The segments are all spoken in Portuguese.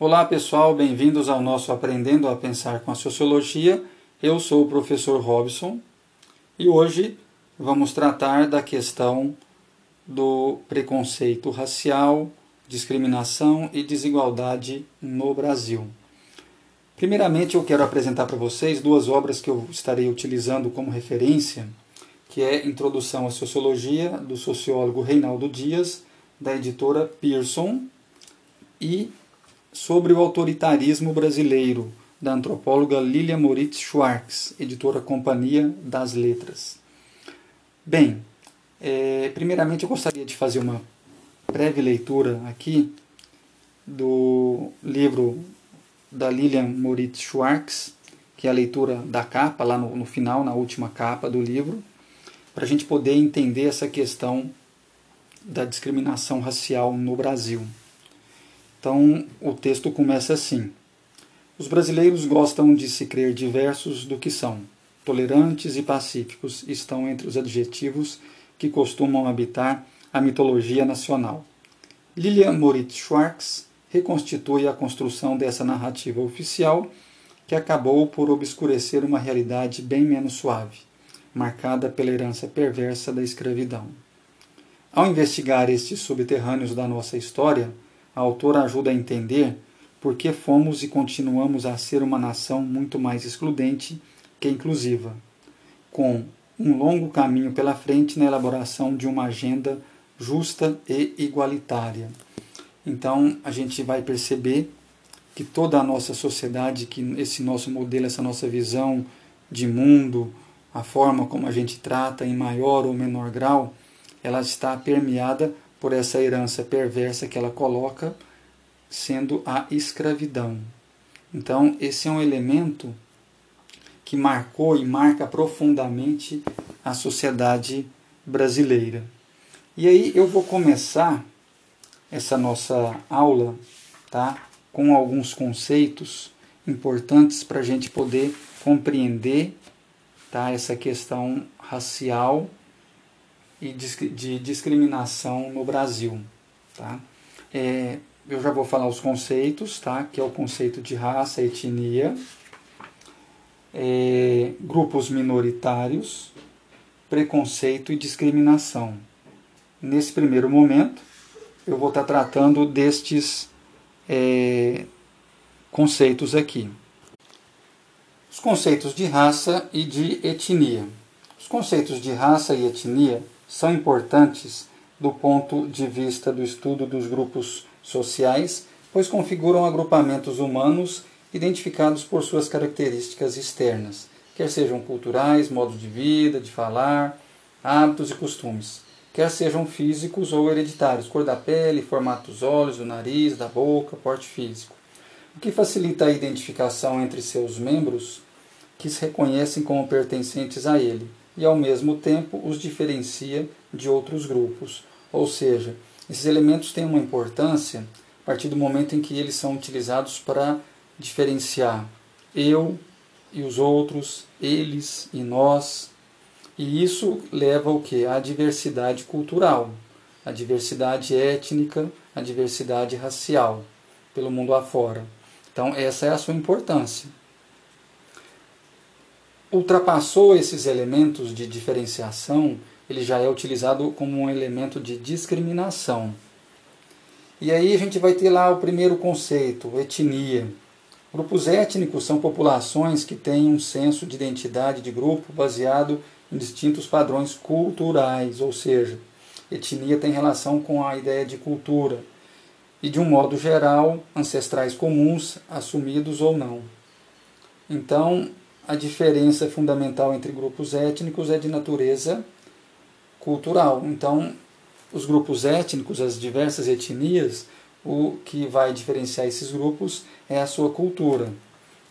Olá pessoal, bem-vindos ao nosso Aprendendo a Pensar com a Sociologia. Eu sou o professor Robson e hoje vamos tratar da questão do preconceito racial, discriminação e desigualdade no Brasil. Primeiramente, eu quero apresentar para vocês duas obras que eu estarei utilizando como referência, que é Introdução à Sociologia, do sociólogo Reinaldo Dias, da editora Pearson, e sobre o autoritarismo brasileiro, da antropóloga Lilia Moritz Schwartz, editora Companhia das Letras. Bem, é, primeiramente eu gostaria de fazer uma breve leitura aqui do livro da Lilian Moritz Schwartz, que é a leitura da capa, lá no, no final, na última capa do livro, para a gente poder entender essa questão da discriminação racial no Brasil. Então, o texto começa assim: Os brasileiros gostam de se crer diversos do que são. Tolerantes e pacíficos estão entre os adjetivos que costumam habitar a mitologia nacional. Lilian Moritz Schwartz reconstitui a construção dessa narrativa oficial que acabou por obscurecer uma realidade bem menos suave, marcada pela herança perversa da escravidão. Ao investigar estes subterrâneos da nossa história, a autora ajuda a entender por que fomos e continuamos a ser uma nação muito mais excludente que inclusiva, com um longo caminho pela frente na elaboração de uma agenda justa e igualitária. Então, a gente vai perceber que toda a nossa sociedade, que esse nosso modelo, essa nossa visão de mundo, a forma como a gente trata em maior ou menor grau, ela está permeada por essa herança perversa que ela coloca, sendo a escravidão. Então, esse é um elemento que marcou e marca profundamente a sociedade brasileira. E aí eu vou começar essa nossa aula tá, com alguns conceitos importantes para a gente poder compreender tá, essa questão racial e de discriminação no Brasil. Tá? É, eu já vou falar os conceitos, tá? que é o conceito de raça, etnia, é, grupos minoritários, preconceito e discriminação. Nesse primeiro momento, eu vou estar tratando destes é, conceitos aqui. Os conceitos de raça e de etnia. Os conceitos de raça e etnia são importantes do ponto de vista do estudo dos grupos sociais, pois configuram agrupamentos humanos identificados por suas características externas, quer sejam culturais, modos de vida, de falar, hábitos e costumes, quer sejam físicos ou hereditários, cor da pele, formato dos olhos, do nariz, da boca, porte físico, o que facilita a identificação entre seus membros que se reconhecem como pertencentes a ele e, ao mesmo tempo, os diferencia de outros grupos. Ou seja, esses elementos têm uma importância a partir do momento em que eles são utilizados para diferenciar eu e os outros, eles e nós. E isso leva ao que? A diversidade cultural, a diversidade étnica, a diversidade racial pelo mundo afora. Então, essa é a sua importância ultrapassou esses elementos de diferenciação, ele já é utilizado como um elemento de discriminação. E aí a gente vai ter lá o primeiro conceito, etnia. Grupos étnicos são populações que têm um senso de identidade de grupo baseado em distintos padrões culturais, ou seja, etnia tem relação com a ideia de cultura e, de um modo geral, ancestrais comuns, assumidos ou não. Então, a diferença fundamental entre grupos étnicos é de natureza cultural. Então, os grupos étnicos, as diversas etnias, o que vai diferenciar esses grupos é a sua cultura.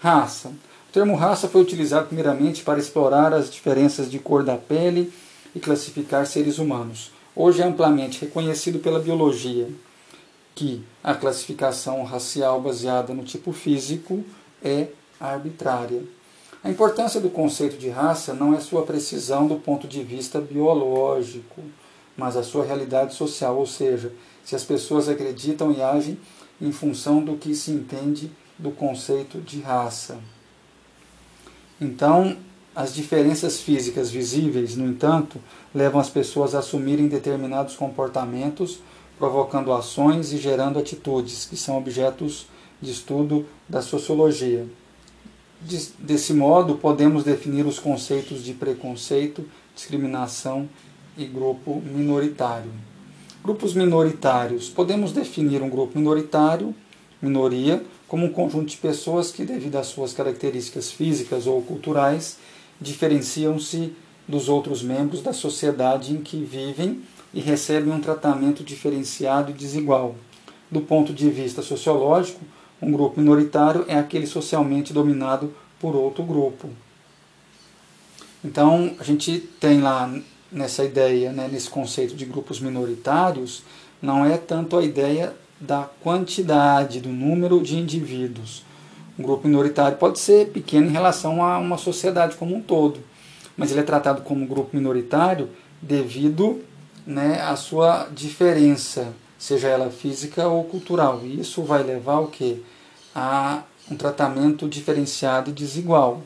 Raça. O termo raça foi utilizado primeiramente para explorar as diferenças de cor da pele e classificar seres humanos. Hoje é amplamente reconhecido pela biologia que a classificação racial baseada no tipo físico é arbitrária. A importância do conceito de raça não é sua precisão do ponto de vista biológico, mas a sua realidade social, ou seja, se as pessoas acreditam e agem em função do que se entende do conceito de raça. Então, as diferenças físicas visíveis, no entanto, levam as pessoas a assumirem determinados comportamentos, provocando ações e gerando atitudes, que são objetos de estudo da sociologia. Desse modo, podemos definir os conceitos de preconceito, discriminação e grupo minoritário. Grupos minoritários. Podemos definir um grupo minoritário, minoria, como um conjunto de pessoas que, devido às suas características físicas ou culturais, diferenciam-se dos outros membros da sociedade em que vivem e recebem um tratamento diferenciado e desigual. Do ponto de vista sociológico, um grupo minoritário é aquele socialmente dominado por outro grupo. Então, a gente tem lá nessa ideia, né, nesse conceito de grupos minoritários, não é tanto a ideia da quantidade, do número de indivíduos. Um grupo minoritário pode ser pequeno em relação a uma sociedade como um todo, mas ele é tratado como grupo minoritário devido né, à sua diferença, seja ela física ou cultural. E isso vai levar o quê? A um tratamento diferenciado e desigual.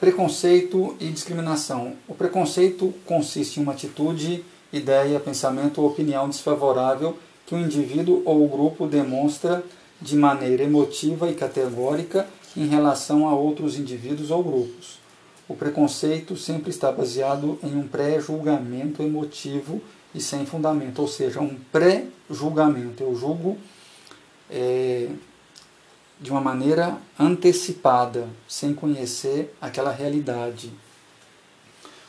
Preconceito e discriminação. O preconceito consiste em uma atitude, ideia, pensamento ou opinião desfavorável que o indivíduo ou o grupo demonstra de maneira emotiva e categórica em relação a outros indivíduos ou grupos. O preconceito sempre está baseado em um pré-julgamento emotivo e sem fundamento, ou seja, um pré-julgamento. Eu julgo é, de uma maneira antecipada, sem conhecer aquela realidade.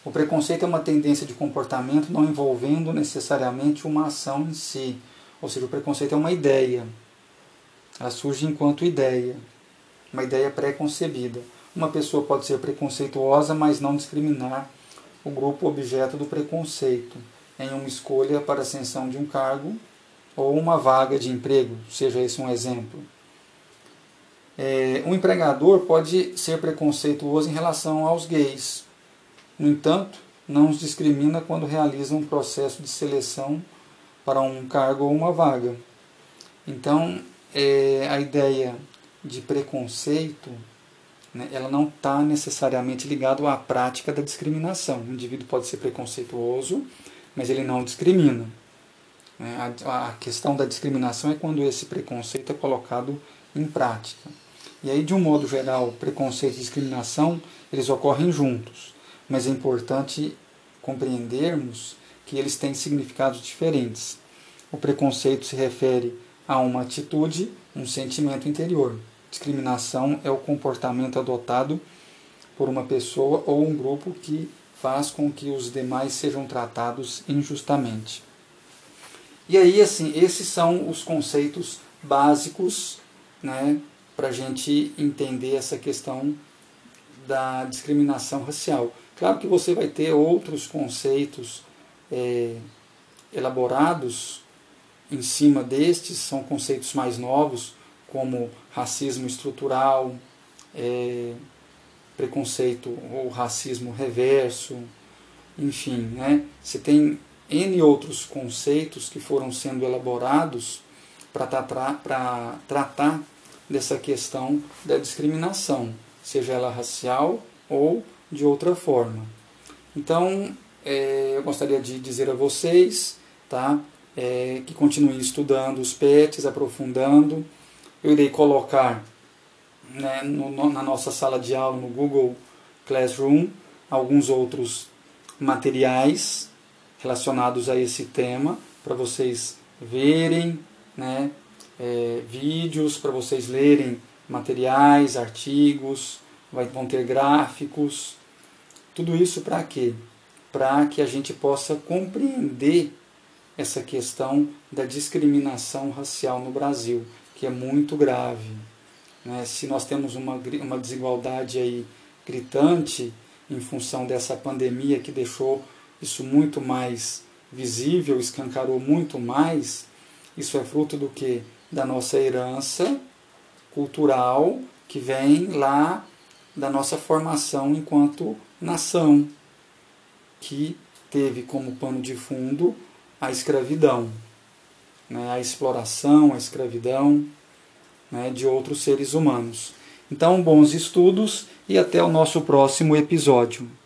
O preconceito é uma tendência de comportamento não envolvendo necessariamente uma ação em si, ou seja, o preconceito é uma ideia. Ela surge enquanto ideia, uma ideia pré-concebida. Uma pessoa pode ser preconceituosa, mas não discriminar o grupo objeto do preconceito em uma escolha para ascensão de um cargo ou uma vaga de emprego, seja esse um exemplo. É, um empregador pode ser preconceituoso em relação aos gays. No entanto, não os discrimina quando realiza um processo de seleção para um cargo ou uma vaga. Então, é, a ideia de preconceito né, ela não está necessariamente ligada à prática da discriminação. O indivíduo pode ser preconceituoso, mas ele não discrimina. Né? A, questão da discriminação é quando esse preconceito é colocado em prática. E aí, de um modo geral, preconceito e discriminação eles ocorrem juntos, mas é importante compreendermos que eles têm significados diferentes. O preconceito se refere a uma atitude, um sentimento interior. Discriminação é o comportamento adotado por uma pessoa ou um grupo que faz com que os demais sejam tratados injustamente. E aí, assim, esses são os conceitos básicos né, para a gente entender essa questão da discriminação racial. Claro que você vai ter outros conceitos é, elaborados em cima destes, são conceitos mais novos, como racismo estrutural, é, preconceito ou racismo reverso, enfim, né? Você tem N outros conceitos que foram sendo elaborados para tratar, dessa questão da discriminação, seja ela racial ou de outra forma. Então, é, eu gostaria de dizer a vocês tá, é, que continuem estudando os PETs, aprofundando. Eu irei colocar né, no, na nossa sala de aula, no Google Classroom, alguns outros materiais relacionados a esse tema para vocês verem, né, é, vídeos para vocês lerem materiais, artigos, vai, vão ter gráficos, tudo isso para quê? Para que a gente possa compreender essa questão da discriminação racial no Brasil, que é muito grave. Né? Se nós temos uma, uma desigualdade aí gritante em função dessa pandemia que deixou isso muito mais visível, escancarou muito mais, isso é fruto do que? Da nossa herança cultural que vem lá da nossa formação enquanto nação, que teve como pano de fundo a escravidão. né, a exploração, a escravidão né, de outros seres humanos. Então, bons estudos e até o nosso próximo episódio.